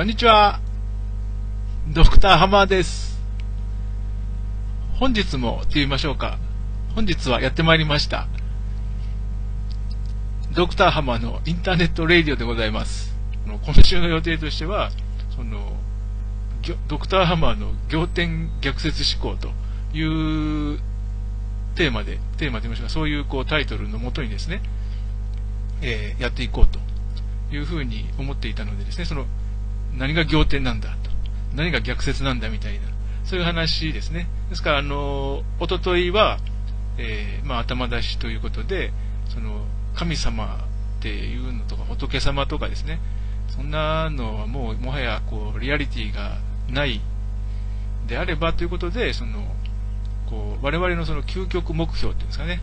こんにちは。ドクターハマーです。本日もって言いましょうか。本日はやってまいりました。ドクターハマーのインターネットレイディオでございます。今週の予定としては、その、ドクターハマーの仰天逆説思考というテーマで、テーマと言いましょうか、そういうこうタイトルのもとにですね、えーやっていこうというふうに思っていたのでですね、その、何が仰天なんだと、何が逆説なんだみたいな、そういう話ですね。ですから、あの、おとといは、えーまあ、頭出しということで、その、神様っていうのとか、仏様とかですね、そんなのはもう、もはや、こう、リアリティがないであればということで、その、こう、我々のその究極目標っていうんですかね、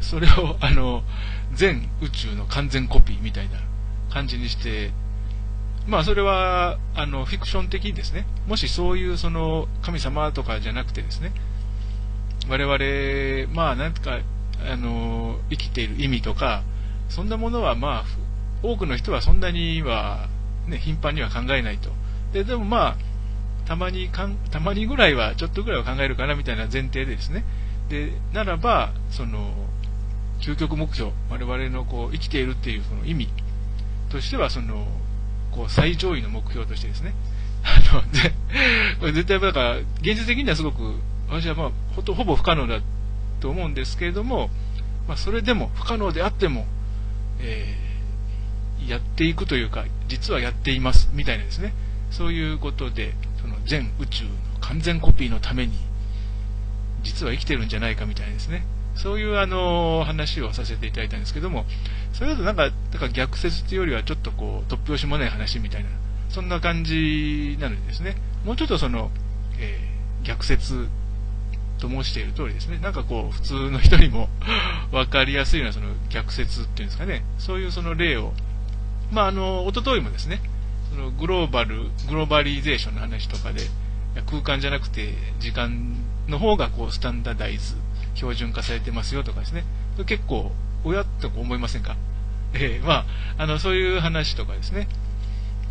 それを、あの、全宇宙の完全コピーみたいな感じにして、まあそれは、あの、フィクション的にですね、もしそういうその神様とかじゃなくてですね、我々、まあなんか、あの、生きている意味とか、そんなものはまあ、多くの人はそんなには、ね、頻繁には考えないと。で、でもまあ、たまにかん、たまにぐらいは、ちょっとぐらいは考えるかなみたいな前提でですね、で、ならば、その、究極目標、我々のこう生きているっていうその意味としては、その、こう最上位の目標としてですね、あの、で、これ絶対だから、現実的にはすごく、私はまあ、ほとほぼ不可能だと思うんですけれども、まあ、それでも不可能であっても、えーやっていくというか、実はやっています、みたいなですね、そういうことで、その全宇宙の完全コピーのために、実は生きてるんじゃないかみたいなですね、そういうあの話をさせていただいたんですけども、それだとなんか、だから逆説というよりはちょっとこう、突拍子もない話みたいな、そんな感じなのでですね、もうちょっとその、えー逆説と申している通りですね、なんかこう、普通の人にも 分かりやすいようなその逆説っていうんですかね、そういうその例を、まああの、一昨日もですね、そのグローバル、グローバリゼーションの話とかで、空間じゃなくて時間の方がこうスタンダーダイズ、標準化されてますよとかですね、結構、親と思いませんか？えーまあ、あの、そういう話とかですね、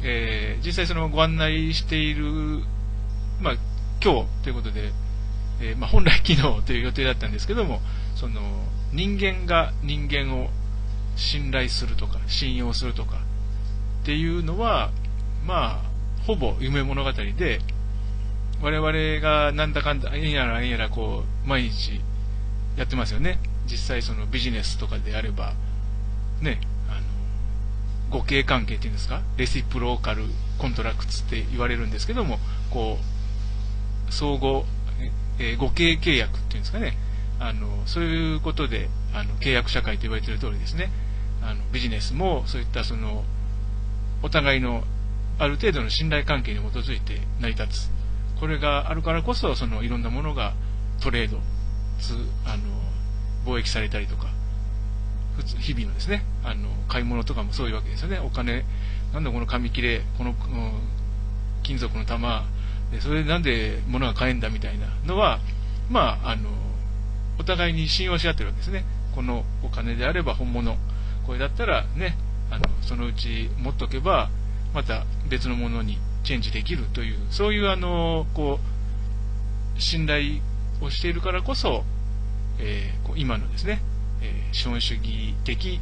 えー実際そのご案内している、まあ、今日ということで、えーまあ、本来昨日という予定だったんですけども、その、人間が人間を信頼するとか、信用するとか、っていうのは、まあ、ほぼ夢物語で、我々がなんだかんだ、えんやらえんやらこう、毎日やってますよね。実際そのビジネスとかであれば、ね、あの、互恵関係っていうんですか、レシプローカルコントラクツって言われるんですけども、こう、相互、えー互恵契約っていうんですかね、あの、そういうことで、あの、契約社会と言われている通りですね、あの、ビジネスもそういったその、お互いのある程度の信頼関係に基づいて成り立つ。これがあるからこそ、そのいろんなものがトレード、つあの貿易されたりとか、日々のですね、あの買い物とかもそういうわけですよね。お金、なんだこの紙切れ、この金属の玉、でそれでなんで物が買えんだみたいなのは、まあ、あの、お互いに信用し合ってるわけですね。このお金であれば本物、これだったらね、あの、そのうち持っとけば、また別のものにチェンジできるという、そういうあの、こう、信頼をしているからこそ、えーこう今のですね、えー資本主義的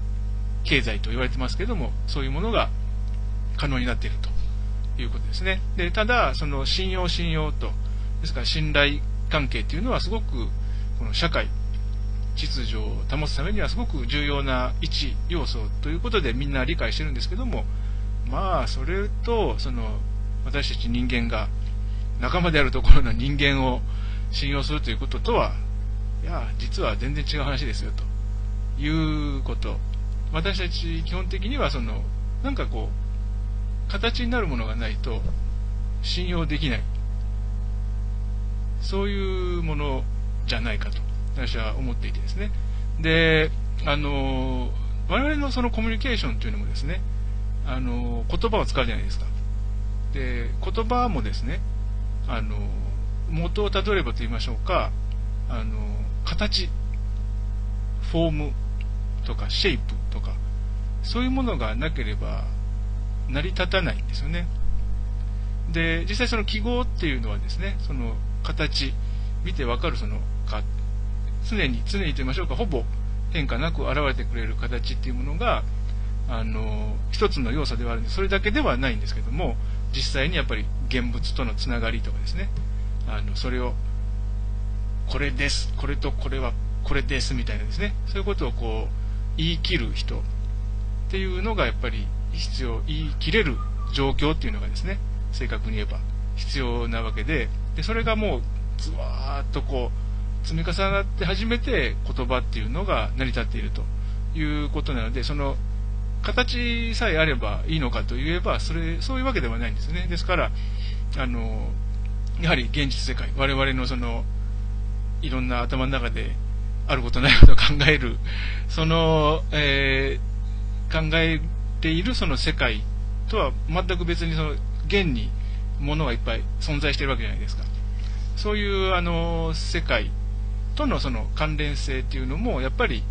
経済と言われてますけども、そういうものが可能になっているということですね。で、ただ、その信用信用と、ですから信頼関係っていうのはすごく、この社会、秩序を保つためにはすごく重要な一要素ということでみんな理解してるんですけども、まあ、それと、その、私たち人間が、仲間であるところの人間を信用するということとは、や、実は全然違う話ですよ、ということ。私たち基本的には、その、なんかこう、形になるものがないと、信用できない。そういうものじゃないかと、私は思っていてですね。で、あの、我々のそのコミュニケーションというのもですね、あの、言葉を使うじゃないですか。で、言葉もですね、あの、元をたどればと言いましょうか、あの、形、フォームとかシェイプとか、そういうものがなければ成り立たないんですよね。で、実際その記号っていうのはですね、その形、見てわかるそのか、常に、常にと言いましょうか、ほぼ変化なく現れてくれる形っていうものが、あの、一つの要素ではあるんで、それだけではないんですけども、実際にやっぱり現物とのつながりとかですね、あの、それを、これです、これとこれはこれですみたいなですね、そういうことをこう、言い切る人っていうのがやっぱり必要、言い切れる状況っていうのがですね、正確に言えば必要なわけで、で、それがもう、ずわーっとこう、積み重なって初めて言葉っていうのが成り立っているということなので、その、形さえあればいいのかといえば、それ、そういうわけではないんですね。ですから、あの、やはり現実世界、我々のその、いろんな頭の中であることないことを考える、その、えー、考えているその世界とは全く別にその現にものがいっぱい存在しているわけじゃないですか。そういうあの世界とのその関連性っていうのもやっぱり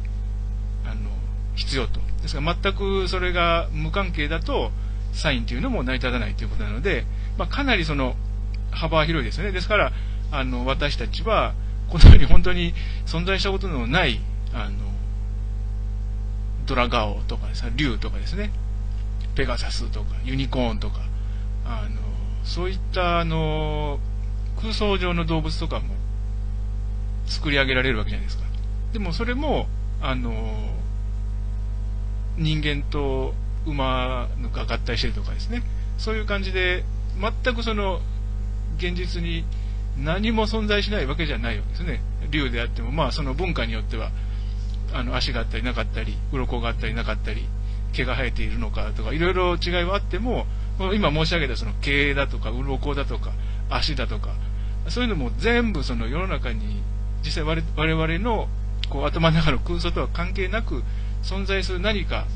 あの必要と。ですから全くそれが無関係だとサインというのも成り立たないということなので、まあ、かなりその幅は広いですよね。ですからあの私たちはこのように本当に存在したことのないあのドラガオとかですね、竜とかですね、ペガサスとかユニコーンとか、あのそういったあの空想上の動物とかも作り上げられるわけじゃないですか。でもそれも、あの人間と馬が合体してるとかですね、そういう感じで、全くその現実に何も存在しないわけじゃないわけですね。竜であっても、まあその文化によっては、あの足があったりなかったり、鱗があったりなかったり、毛が生えているのかとか、いろいろ違いはあっても、今申し上げたその毛だとか、鱗だとか、足だとか、そういうのも全部その世の中に、実際我々のこう頭の中の空想とは関係なく存在する何か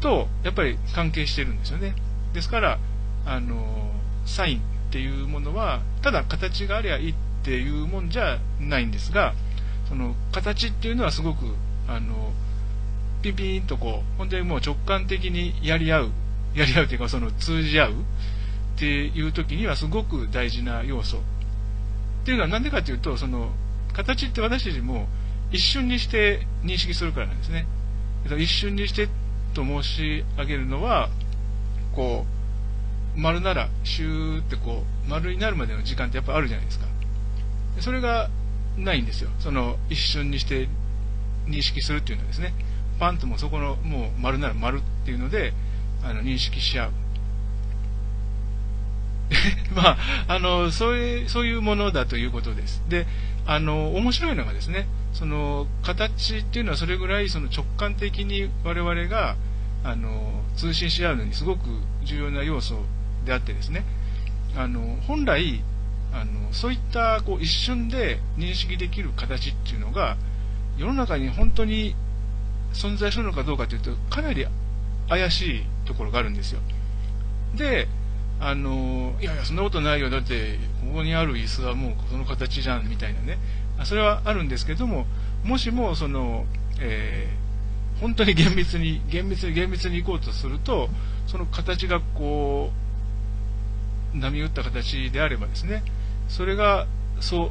と、やっぱり関係してるんですよね。ですから、あの、サインっていうものは、ただ形がありゃいいっていうもんじゃないんですが、その形っていうのはすごく、あの、ピンピンとこう、本当にもう直感的にやり合う、やり合うというかその通じ合うっていう時にはすごく大事な要素。っていうのはなんでかっていうと、その、形って私たちも一瞬にして認識するからなんですね。一瞬にしてと申し上げるのは、こう、丸なら、シューってこう、丸になるまでの時間ってやっぱあるじゃないですか。それがないんですよ。その、一瞬にして認識するっていうのはですね。パンともそこの、もう丸なら丸っていうので、あの、認識し合う。まあ、あの、そういう、そういうものだということです。で、あの、面白いのがですね、その、形っていうのはそれぐらい、その直感的に我々が、あの、通信し合うのにすごく重要な要素であってですね、あの、本来、あの、そういったこう一瞬で認識できる形っていうのが、世の中に本当に存在するのかどうかというと、かなり怪しいところがあるんですよ。で、あの、いやいや、そんなことないよ。だって、ここにある椅子はもうその形じゃん、みたいなね。それはあるんですけども、もしも、その、えー、本当に厳密に、厳密に厳密に行こうとすると、その形がこう、波打った形であればですね、それがそう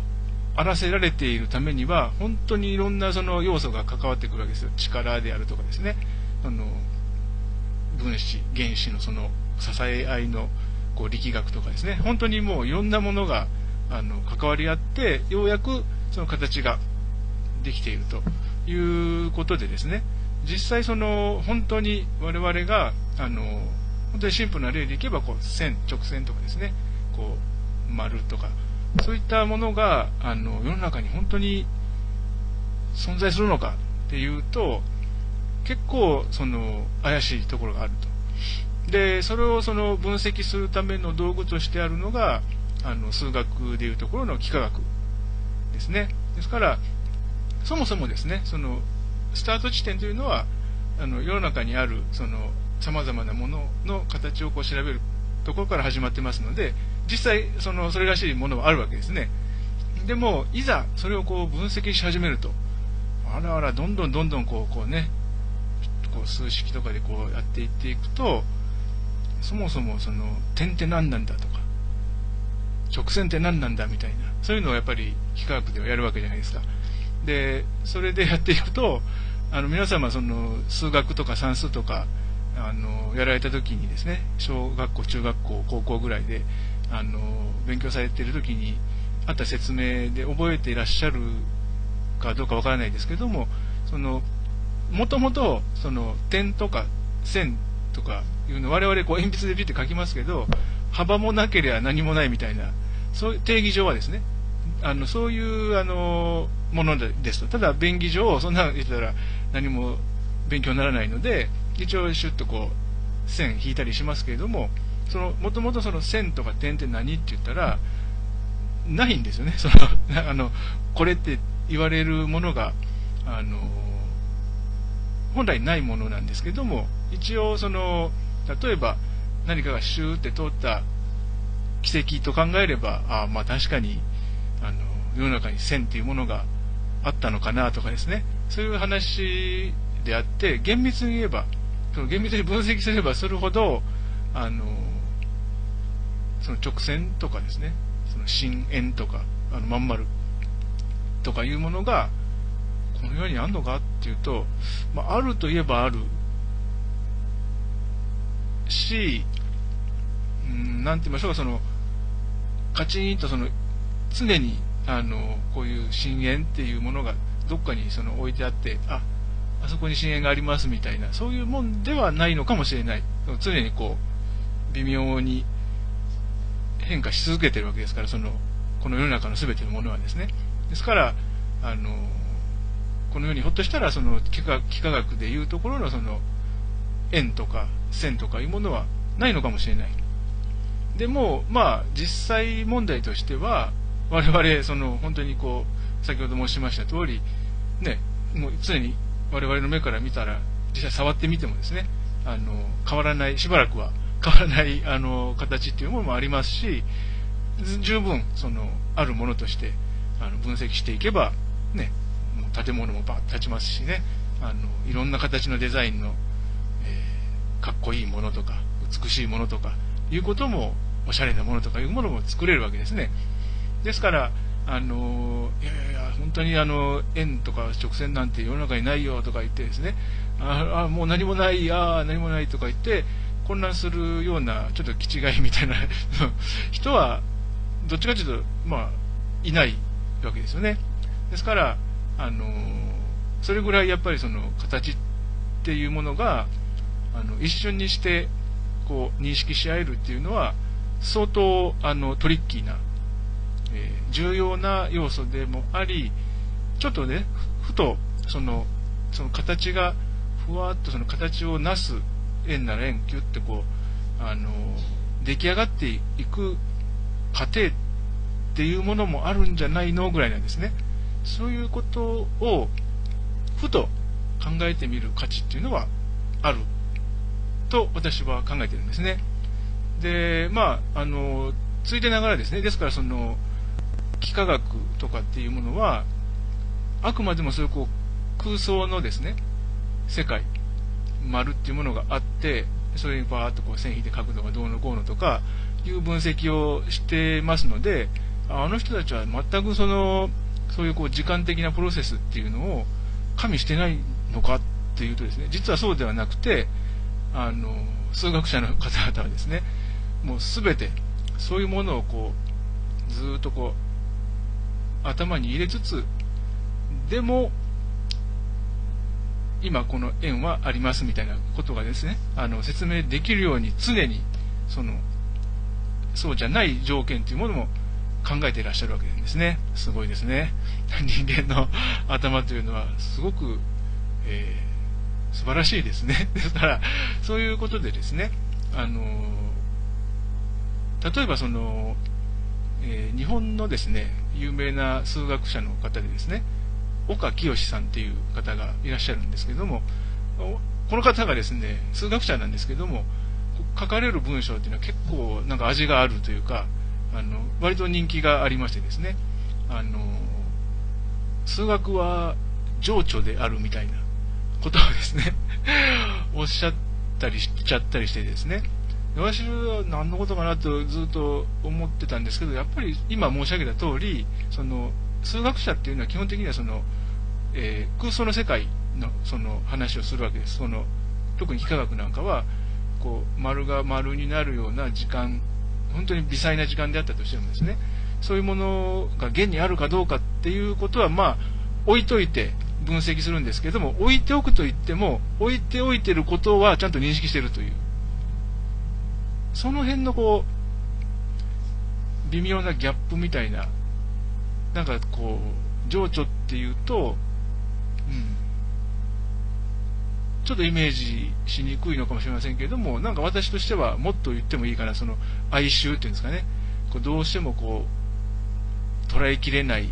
荒らせられているためには、本当にいろんなその要素が関わってくるわけですよ。力であるとかですね、あの分子、原子のその支え合いのこう力学とかですね、本当にもういろんなものがあの関わり合って、ようやくその形ができているということでですね、実際その本当に我々があの本当にシンプルな例でいけば、こう、線、直線とかですね、こう、丸とか、そういったものが、あの、世の中に本当に存在するのかっていうと、結構、その、怪しいところがあると。で、それをその分析するための道具としてあるのが、あの、数学でいうところの幾何学ですね。ですから、そもそもですね、その、スタート地点というのは、あの、世の中にある、その、様々なものの形をこう調べるところから始まってますので、実際、その、それらしいものはあるわけですね。でも、いざ、それをこう分析し始めると、あらあら、どんどんどんどんこう、こうね、こう数式とかでこうやっていっていくと、そもそもその、点って何なんだとか、直線って何なんだみたいな、そういうのをやっぱり幾何学ではやるわけじゃないですか。で、それでやっていくと、あの皆様その数学とか算数とかあのやられた時にですね小学校中学校高校ぐらいであの勉強されてる時にあった説明で覚えていらっしゃるかどうかわからないですけどもそのもともとその点とか線とかいうの我々こう鉛筆でピッて書きますけど幅もなければ何もないみたいなそういう定義上はですねあのそういうあのものですと。ただ便宜上そんな言ったら何も勉強にならないので一応シュッとこう線引いたりしますけれどもそのもともとその線とか点って何って言ったらないんですよね。そのあのこれって言われるものがあの本来ないものなんですけれども一応その例えば何かがシューって通った奇跡と考えればあまあ確かにあの世の中に線っていうものがあったのかなとかですね。そういう話であって厳密に言えばその厳密に分析すればするほどあのその直線とかですねその深円とかあのまん丸とかいうものがこの世にあるのかっていうと、まあ、あるといえばある。し、うん、なんて言いましょうか、その、カチンとその、常に、あの、こういう深淵っていうものがどっかにその置いてあって、あ、あそこに深淵がありますみたいな、そういうもんではないのかもしれない。常にこう、微妙に変化し続けてるわけですから、その、この世の中の全てのものはですね。ですから、あの、このようにひょっとしたらその幾何学でいうところのその円とか線とかいうものはないのかもしれない。でも、まあ、実際問題としては、我々、その、本当にこう、先ほど申しました通り、ね、もう常に我々の目から見たら、実際触ってみてもですね、あの、変わらない、しばらくは変わらない、あの、形っていうものもありますし、十分、その、あるものとして、あの、分析していけば、ね、もう建物もバッと立ちますしね、あの、いろんな形のデザインのえかっこいいものとか、美しいものとか、いうことも、おしゃれなものとかいうものも作れるわけですね。ですから、あの、いやいや、本当にあの、円とか直線なんて世の中にないよとか言ってですね、ああ、もう何もない、ああ、何もないとか言って、混乱するような、ちょっと気違いみたいな 人は、どっちかというと、まあ、いないわけですよね。ですから、あの、それぐらいやっぱりその形っていうものが、あの一瞬にしてこう認識し合えるっていうのは相当あのトリッキーな、えー、重要な要素でもありちょっとねふとそのその形がふわっとその形をなす円なら円キュッてこうあの出来上がっていく過程っていうものもあるんじゃないのぐらいなんですねそういうことをふと考えてみる価値っていうのはあると私は考えてるんですね。で、まあ、あの、ついでながらですね、ですからその、幾何学とかっていうものは、あくまでもそういうこう空想のですね、世界、丸っていうものがあって、それにバーッとこう線引いて書くのがどうのこうのとかいう分析をしてますので、あの人たちは全くその、そういうこう時間的なプロセスっていうのを加味してないのかっていうとですね、実はそうではなくて、あの数学者の方々はですねもう全てそういうものをこうずっとこう頭に入れつつでも今この円はありますみたいなことがですねあの説明できるように常にそのそうじゃない条件というものも考えていらっしゃるわけですねすごいですね 人間の頭というのはすごく、えー素晴らしいですね。ですから、そういうことでですね、あの、例えばその、えー、日本のですね、有名な数学者の方でですね、岡清さんっていう方がいらっしゃるんですけども、この方がですね、数学者なんですけども、書かれる文章っていうのは結構なんか味があるというか、あの、割と人気がありましてですね、あの、数学は情緒であるみたいなことをですねおっしゃったりしちゃったりしてですね、私は何のことかなとずっと思ってたんですけど、やっぱり今申し上げた通り、その数学者っていうのは基本的にはその、えー、空想の世界のその話をするわけです。その特に幾何学なんかは、こう丸が丸になるような時間、本当に微細な時間であったとしてもですね、そういうものが現にあるかどうかっていうことは、まあ、置いといて分析するんですけれども、置いておくといっても、置いておいてることはちゃんと認識してるという。その辺のこう、微妙なギャップみたいな、なんかこう、情緒っていうと、うん、ちょっとイメージしにくいのかもしれませんけれども、なんか私としてはもっと言ってもいいかな、その哀愁っていうんですかね、こうどうしてもこう、捉えきれない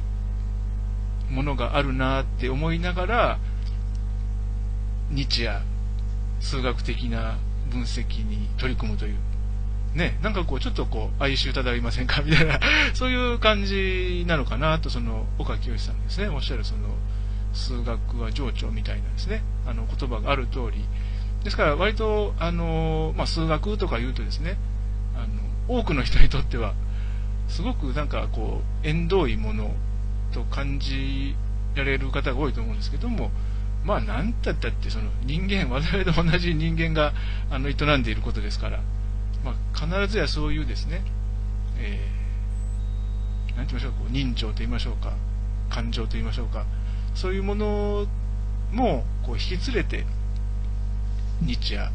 ものがあるなって思いながら、日夜、数学的な分析に取り組むという。ね、なんかこう、ちょっとこう、哀愁漂いませんか？みたいな、そういう感じなのかなと、その、岡清さんですね、おっしゃるその、数学は情緒みたいなですね、あの、言葉がある通り、ですから割と、あの、まあ、数学とか言うとですね、あの、多くの人にとっては、すごくなんかこう、縁遠いものと感じられる方が多いと思うんですけども、まあ、なんだったって、その人間、我々と同じ人間があの営んでいることですから、まあ、必ずやそういうですね、えー、なんて言いましょう、こう人情と言いましょうか、感情と言いましょうか、そういうものもこう引き連れて、日夜あ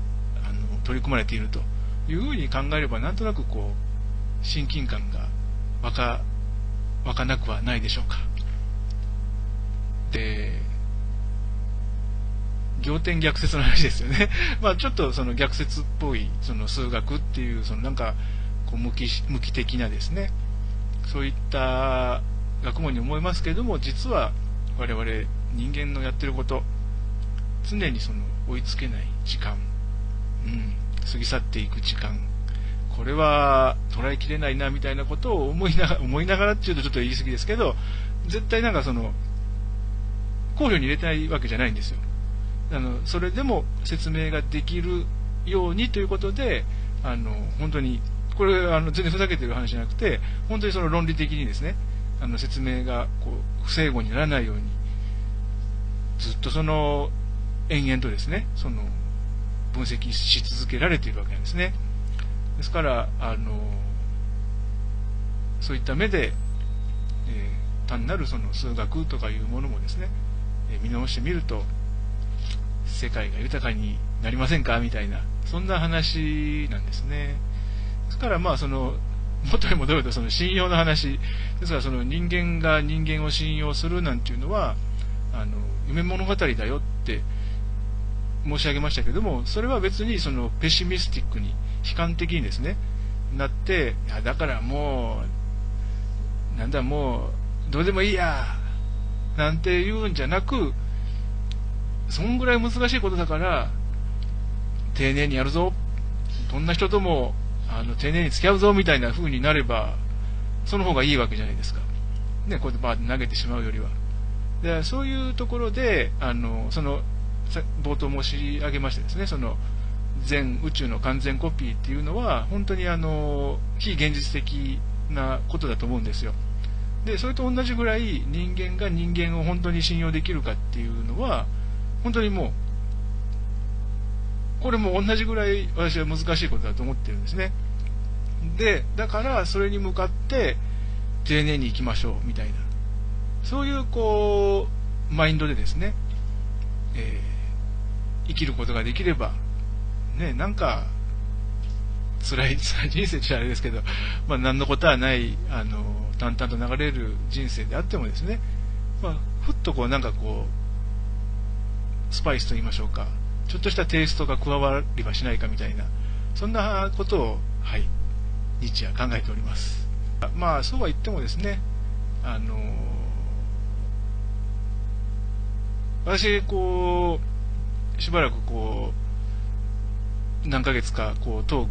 の取り組まれているというふうに考えれば、なんとなくこう、親近感が湧か、湧かなくはないでしょうか。で、仰天逆説の話ですよね。まあちょっとその逆説っぽいその数学っていうそのなんかこう無機無機的なですね、そういった学問に思いますけれども、実は我々人間のやってること、常にその追いつけない時間、うん、過ぎ去っていく時間、これは捉えきれないなみたいなことを思いながら、思いながらっていうとちょっと言い過ぎですけど、絶対なんかその、考慮に入れたいわけじゃないんですよ。あのそれでも説明ができるようにということで、あの本当に、これあの全然ふざけてる話じゃなくて、本当にその論理的にですね、あの説明がこう不整合にならないように、ずっとその延々とですね、その分析し続けられているわけなんですね。ですから、あのそういった目で、えー、単なるその数学とかいうものもですね、えー、見直してみると、世界が豊かになりませんか？みたいな、そんな話なんですね。ですから、まあ、その、元に戻ると、その信用の話、ですから、その人間が人間を信用するなんていうのは、あの、夢物語だよって申し上げましたけども、それは別にそのペシミスティックに、悲観的にですね、なって、いや、だからもう、なんだもう、どうでもいいや、なんて言うんじゃなく、そんぐらい難しいことだから、丁寧にやるぞ。どんな人とも、あの、丁寧に付き合うぞ、みたいな風になれば、その方がいいわけじゃないですか。ね、こうやってバーって投げてしまうよりは。で、そういうところで、あの、その、冒頭申し上げましてですね、その、全宇宙の完全コピーっていうのは、本当にあの、非現実的なことだと思うんですよ。で、それと同じぐらい人間が人間を本当に信用できるかっていうのは、本当にもう、これも同じぐらい私は難しいことだと思ってるんですね。で、だからそれに向かって丁寧に行きましょうみたいな。そういうこう、マインドでですね、えー、生きることができれば、ね、なんか、辛い、辛い人生ってあれですけど、まあ何のことはない、あの、淡々と流れる人生であってもですね、まあ、ふっとこうなんかこう、スパイスと言いましょうか、ちょっとしたテイストが加わりはしないかみたいな、そんなことを、はい、日夜考えております。まあ、そうは言ってもですね、あの私、こう、しばらくこう、何ヶ月か、こう、トーク、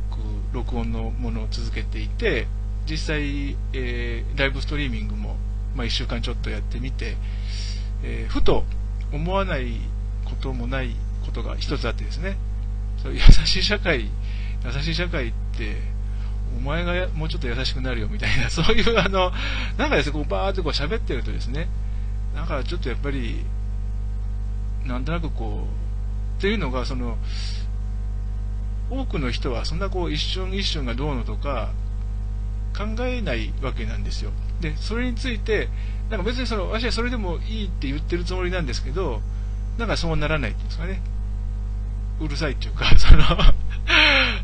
録音のものを続けていて、実際、えー、ライブストリーミングも、まあ、1週間ちょっとやってみて、えー、ふと思わないこともないことが一つあってですね、そう優しい社会優しい社会って、お前がもうちょっと優しくなるよみたいな、そういうあの、なんかですね、こうバーってこう喋ってるとですね、なんかちょっとやっぱり、なんとなくこう、っていうのが、その、多くの人はそんなこう一瞬一瞬がどうのとか考えないわけなんですよ。で、それについて、なんか別にその、私はそれでもいいって言ってるつもりなんですけど、なんかそうならないっていうんですかね。うるさいっていうか、その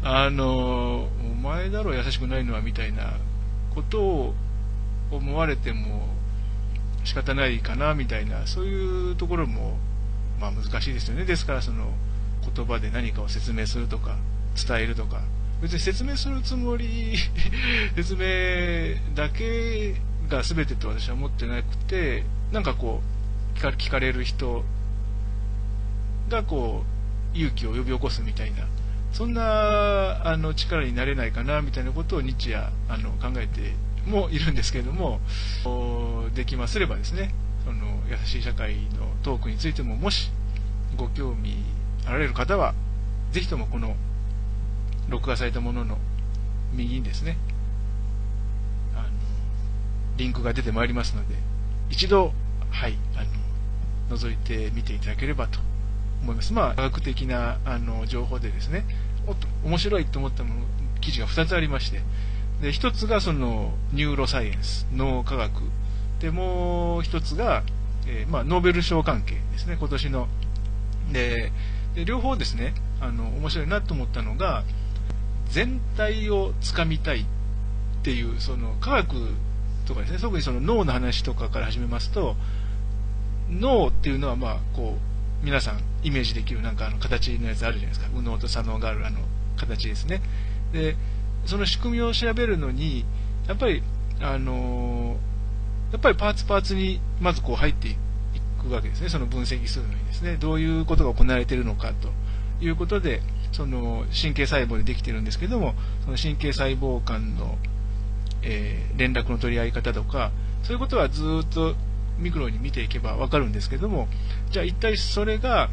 あの、お前だろ優しくないのはみたいなことを思われても仕方ないかなみたいな、そういうところも、まあ難しいですよね。ですからその言葉で何かを説明するとか、伝えるとか、別に説明するつもり、説明だけが全てと私は思ってなくて、なんかこう、聞かれる人がこう、勇気を呼び起こすみたいな、そんなあの力になれないかなみたいなことを日夜あの考えてもいるんですけれども、できますればですね、その優しい社会のトークについてももしご興味あられる方は、ぜひともこの録画されたものの右にですね、あの、リンクが出てまいりますので、一度、はい、あの、覗いてみていただければと思います。まあ、科学的な、あの、情報でですね、おっと、面白いと思ったもの、記事が2つありまして、で、1つがその、ニューロサイエンス、脳科学。で、もう1つが、えー、まあ、ノーベル賞関係ですね、今年の。で、で両方ですね、あの、面白いなと思ったのが、全体をつかみたいっていう、その科学とかですね、特にその脳の話とかから始めますと、脳っていうのはまあ、こう、皆さんイメージできるなんかあの形のやつあるじゃないですか。右脳と左脳があるあの形ですね。で、その仕組みを調べるのに、やっぱり、あのやっぱりパーツパーツにまずこう入っていくわけですね。その分析するのにですね。どういうことが行われているのかということで、その神経細胞でできてるんですけども、その神経細胞間の、えー、連絡の取り合い方とか、そういうことはずっとミクロに見ていけばわかるんですけども、じゃあ一体それが、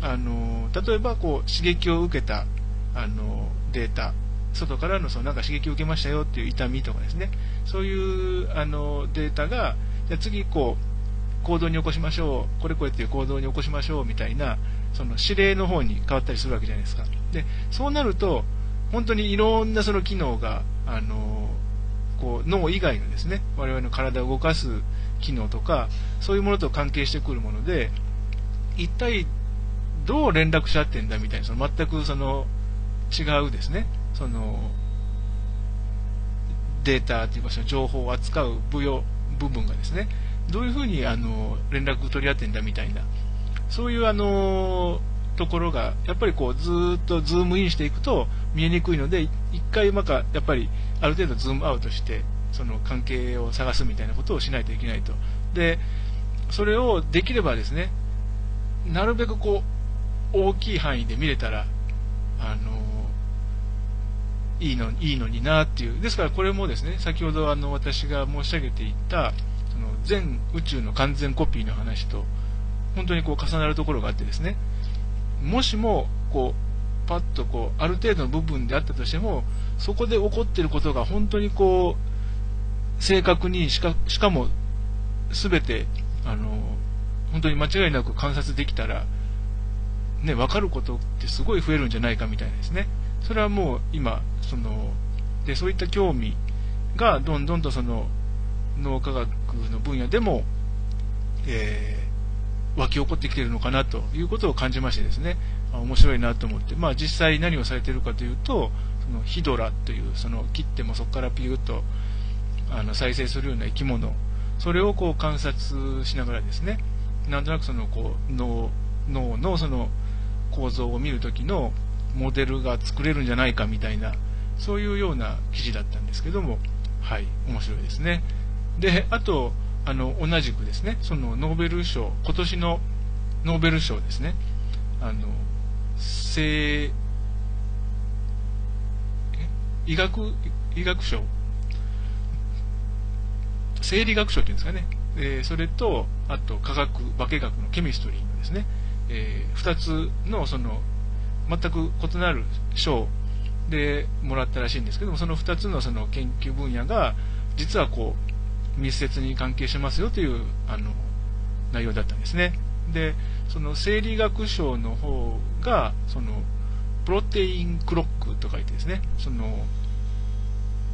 あの、例えばこう刺激を受けた、あの、データ、外からのそのなんか刺激を受けましたよっていう痛みとかですね、そういうあのデータが、じゃ次こう、行動に起こしましょう、これこれっていう行動に起こしましょうみたいな、その指令の方に変わったりするわけじゃないですか。で、そうなると、本当にいろんなその機能が、あの、こう、脳以外のですね、我々の体を動かす機能とか、そういうものと関係してくるもので、一体どう連絡し合ってんだみたいな、その全くその違うですね、そのデータというかその情報を扱う部用部分がですね、どういうふうにあの連絡取り合ってんだみたいな、そういうあのところが、やっぱりこう、ずっとズームインしていくと見えにくいので、一回まか、やっぱりある程度ズームアウトして、その関係を探すみたいなことをしないといけないと。で、それをできればですね、なるべくこう、大きい範囲で見れたら、あのいいのいいのになっていう。ですからこれもですね、先ほどあの私が申し上げていた、その全宇宙の完全コピーの話と、本当にこう重なるところがあってですね、もしも、こう、パッとこう、ある程度の部分であったとしても、そこで起こっていることが本当にこう、正確にしか、しかも、すべて、あの、本当に間違いなく観察できたら、ね、分かることってすごい増えるんじゃないかみたいですね。それはもう今、その、で、そういった興味がどんどんとその、脳科学の分野でも、え湧き起こってきているのかなということを感じましてですね、面白いなと思って、まあ、実際何をされているかというと、そのヒドラという、その切ってもそこからピューッとあの再生するような生き物、それをこう観察しながらですね、なんとなくそのこう脳脳のその構造を見るときのモデルが作れるんじゃないかみたいな、そういうような記事だったんですけども、はい、面白いですね。で、あと、あの、同じくですね、そのノーベル賞、今年のノーベル賞ですね、あの、生、医学、医学賞、生理学賞っていうんですかね、えー、それと、あと科学、化学のケミストリーのですね、えー、2つのその全く異なる賞でもらったらしいんですけども、その2つのその研究分野が、実はこう、密接に関係してますよというあの内容だったんですね。で、その生理学賞の方が、その、プロテインクロックと書いてですね、その、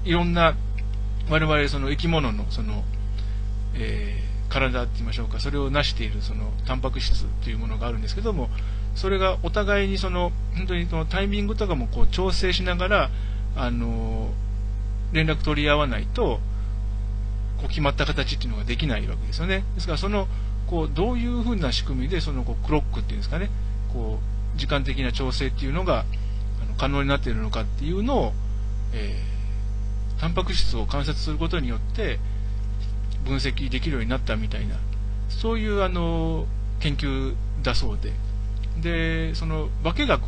いろんな、我々その生き物の、その、えー、体って言いましょうか、それを成しているそのタンパク質というものがあるんですけども、それがお互いにその、本当にそのタイミングとかもこう調整しながら、あの、連絡取り合わないと、こう決まった形っていうのができないわけですよね。ですからその、こうどういうふうな仕組みでそのこうクロックっていうんですかね、こう時間的な調整っていうのが可能になっているのかっていうのを、えー、タンパク質を観察することによって分析できるようになったみたいな、そういうあの研究だそうで、で、その化学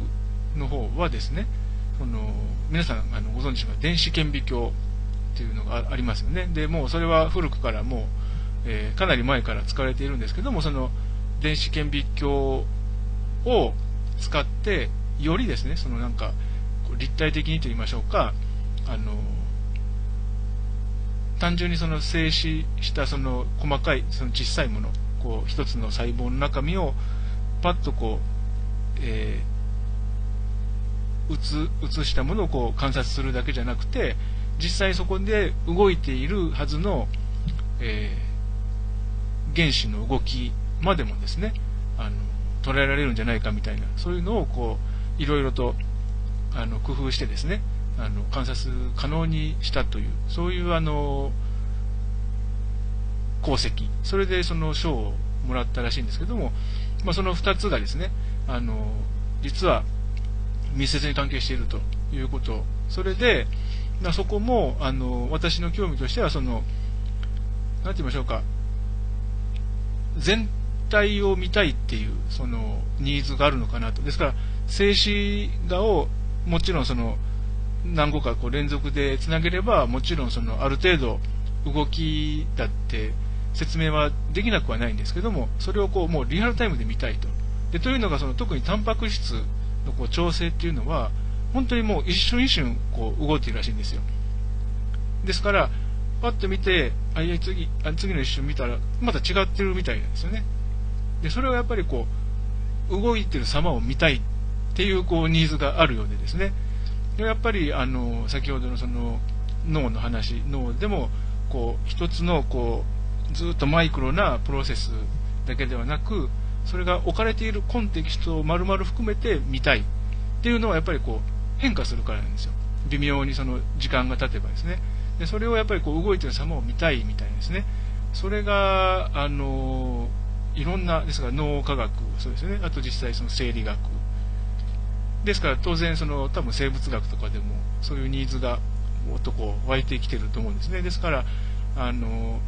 の方はですね、その皆さんあのご存知の電子顕微鏡っていうのがありますよね。で、もうそれは古くからもうえー、かなり前から使われているんですけども、その電子顕微鏡を使って、よりですね、そのなんか、立体的にと言いましょうか、あの、単純にその静止したその細かい、その小さいもの、こう、一つの細胞の中身を、パッとこう、えー、映したものをこう観察するだけじゃなくて、実際そこで動いているはずの、えー原子の動きまでもですね、あの、捉えられるんじゃないかみたいな、そういうのをこう、いろいろと、あの、工夫してですね、あの、観察可能にしたという、そういうあの、功績、それでその賞をもらったらしいんですけども、まあ、その2つがですね、あの、実は密接に関係しているということ、それで、まあ、そこも、あの、私の興味としては、その、なんて言いましょうか、全体を見たいっていう、その、ニーズがあるのかなと。ですから、静止画を、もちろんその、何個かこう連続でつなげれば、もちろんその、ある程度、動きだって説明はできなくはないんですけども、それをこう、もうリアルタイムで見たいと。で、というのが、その、特にタンパク質のこう調整っていうのは、本当にもう一瞬一瞬こう動いているらしいんですよ。ですから、パッと見て、あ、いや、次、あ次の一瞬見たら、また違ってるみたいなんですよね。で、それはやっぱりこう、動いてる様を見たいっていう、こう、ニーズがあるようでですね。でやっぱり、あの、先ほどのその、脳の話、脳でも、こう、一つの、こう、ずっとマイクロなプロセスだけではなく、それが置かれているコンテキストを丸々含めて見たいっていうのはやっぱりこう変化するからなんですよ。微妙にその時間が経てばですね。でそれをやっぱりこう動いてる様を見たいみたいですねそれがあのいろんなですから脳科学そうですねあと実際その生理学ですから当然その多分生物学とかでもそういうニーズがもっとこう湧いてきてると思うんですね。ですからあの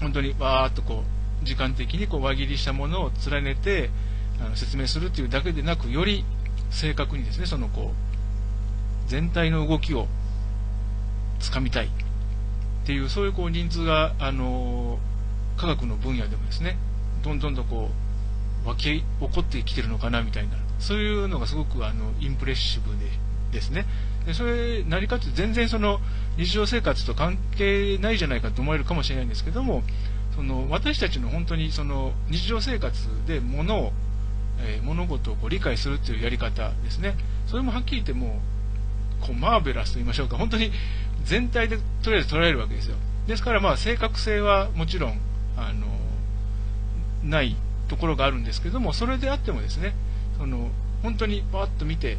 本当にわーっとこう時間的にこう輪切りしたものを連ねてあの説明するっていうだけでなくより正確にですねそのこう全体の動きを掴みたいっていう、そういうこう人数が、あの科学の分野でもですね、どんどんとこう、分け起こってきてるのかなみたいな、そういうのがすごくあのインプレッシブでですね。でそれ、何かって全然その日常生活と関係ないじゃないかと思えるかもしれないんですけども、その私たちの本当にその日常生活で物を、えー、物事をこう理解するっていうやり方ですね。それもはっきり言ってもう、こうマーベラスと言いましょうか、本当に全体でとりあえず捉えるわけですよ。ですからまあ正確性はもちろん、あの、ないところがあるんですけども、それであってもですね、その、本当にパーッと見て、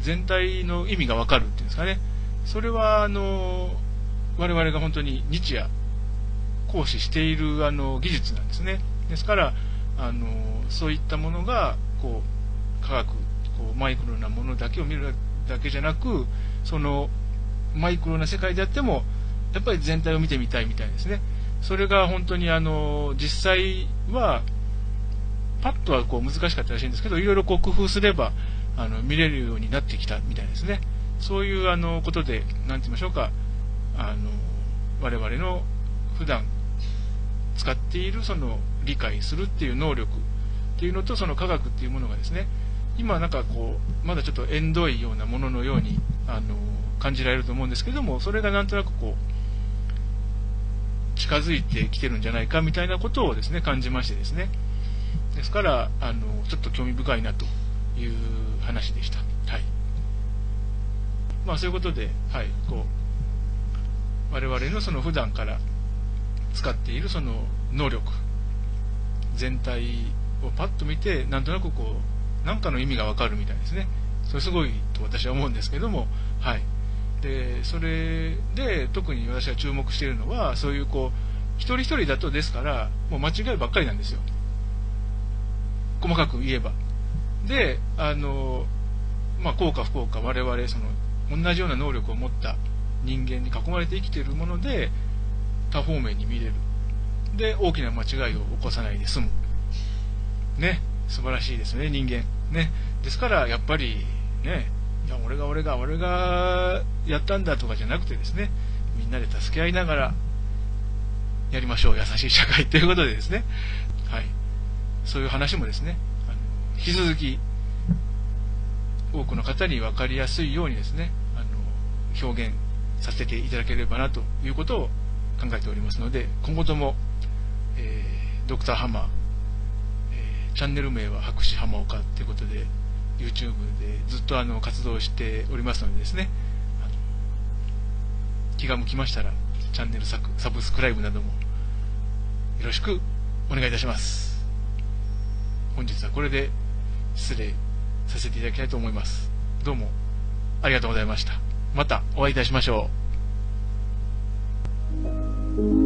全体の意味がわかるっていうんですかね。それは、あの、我々が本当に日夜行使しているあの技術なんですね。ですから、あの、そういったものが、こう、科学、こう、マイクロなものだけを見るだけじゃなく、その、マイクロな世界であっても、やっぱり全体を見てみたいみたいですね。それが本当にあの、実際は、パッとはこう難しかったらしいんですけど、いろいろこう工夫すれば、あの、見れるようになってきたみたいですね。そういうあの、ことで、なんて言いましょうか、あの、我々の普段使っているその理解するっていう能力っていうのとその科学っていうものがですね、今なんかこう、まだちょっと縁遠いようなもののように、あの、感じられると思うんですけども、それがなんとなくこう、近づいてきてるんじゃないかみたいなことをですね、感じましてですね。ですから、あの、ちょっと興味深いなという話でした。はい。まあそういうことで、はい、こう、我々のその普段から使っているその能力、全体をパッと見て、なんとなくこう、なんかの意味がわかるみたいですね。それすごいと私は思うんですけども、はい。で、それで特に私が注目しているのは、そういうこう、一人一人だとですから、もう間違いばっかりなんですよ。細かく言えば。で、あの、まあ、幸か不幸か我々、その、同じような能力を持った人間に囲まれて生きているもので、多方面に見れる。で、大きな間違いを起こさないで済む。ね、素晴らしいですね、人間。ね。ですから、やっぱり、ね、いや、俺が俺が俺がやったんだとかじゃなくてですね、みんなで助け合いながらやりましょう、優しい社会ということでですね、はい。そういう話もですね、引き続き、多くの方に分かりやすいようにですね、あの表現させていただければなということを考えておりますので、今後とも、えー、ドクターハマー、えー、チャンネル名は博士浜岡ということで、YouTube でずっとあの活動しておりますのでですね、気が向きましたら、チャンネルサブスクライブなどもよろしくお願いいたします。本日はこれで失礼させていただきたいと思います。どうもありがとうございました。またお会いいたしましょう。